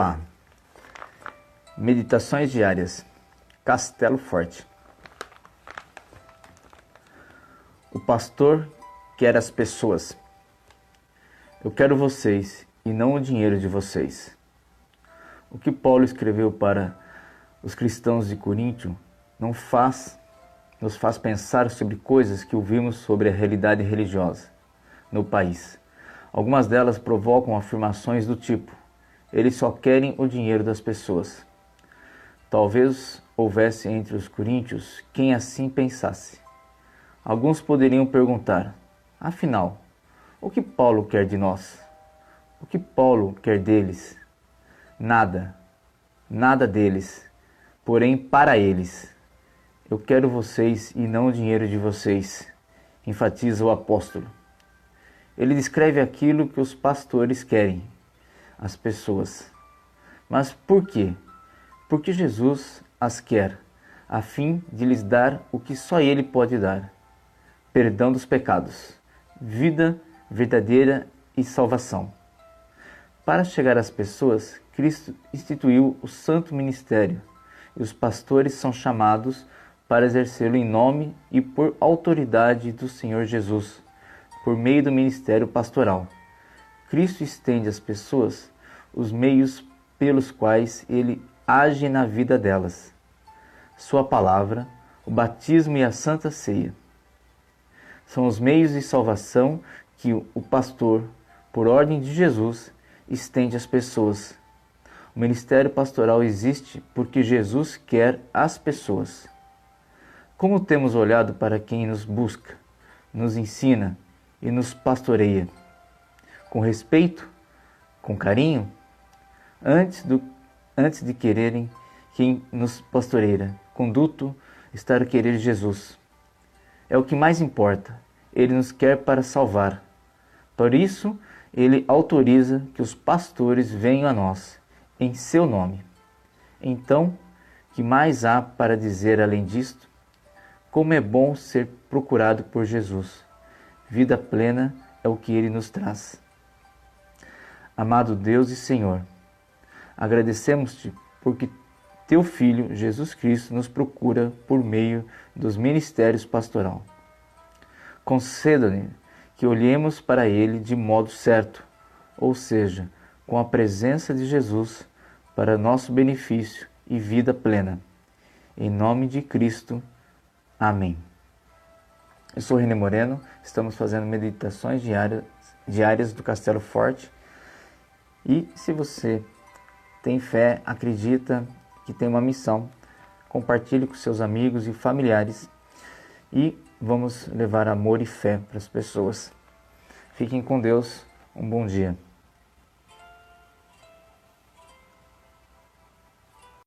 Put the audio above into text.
Olá. Meditações diárias. Castelo Forte. O pastor quer as pessoas. Eu quero vocês e não o dinheiro de vocês. O que Paulo escreveu para os cristãos de Coríntio não faz nos faz pensar sobre coisas que ouvimos sobre a realidade religiosa no país. Algumas delas provocam afirmações do tipo: eles só querem o dinheiro das pessoas. Talvez houvesse entre os coríntios quem assim pensasse. Alguns poderiam perguntar: afinal, o que Paulo quer de nós? O que Paulo quer deles? Nada, nada deles, porém para eles. Eu quero vocês e não o dinheiro de vocês, enfatiza o apóstolo. Ele descreve aquilo que os pastores querem, as pessoas. Mas por quê? Porque Jesus as quer, a fim de lhes dar o que só Ele pode dar: perdão dos pecados, vida verdadeira e salvação. Para chegar às pessoas, Cristo instituiu o santo ministério e os pastores são chamados para exercê-lo em nome e por autoridade do Senhor Jesus, por meio do ministério pastoral. Cristo estende às pessoas os meios pelos quais ele age na vida delas. Sua palavra, o batismo e a santa ceia. São os meios de salvação que o pastor, por ordem de Jesus, estende às pessoas. O ministério pastoral existe porque Jesus quer as pessoas. Como temos olhado para quem nos busca, nos ensina e nos pastoreia? Com respeito? Com carinho? Antes, do, antes de quererem quem nos pastoreia, conduto estar a querer Jesus. É o que mais importa. Ele nos quer para salvar. Por isso, ele autoriza que os pastores venham a nós, em seu nome. Então, que mais há para dizer além disto? Como é bom ser procurado por Jesus. Vida plena é o que ele nos traz. Amado Deus e Senhor, agradecemos-te porque teu Filho Jesus Cristo nos procura por meio dos ministérios pastoral. Conceda-me que olhemos para ele de modo certo, ou seja, com a presença de Jesus para nosso benefício e vida plena. Em nome de Cristo. Amém. Eu sou René Moreno, estamos fazendo meditações diárias, diárias do Castelo Forte. E se você tem fé, acredita que tem uma missão, compartilhe com seus amigos e familiares e vamos levar amor e fé para as pessoas. Fiquem com Deus, um bom dia.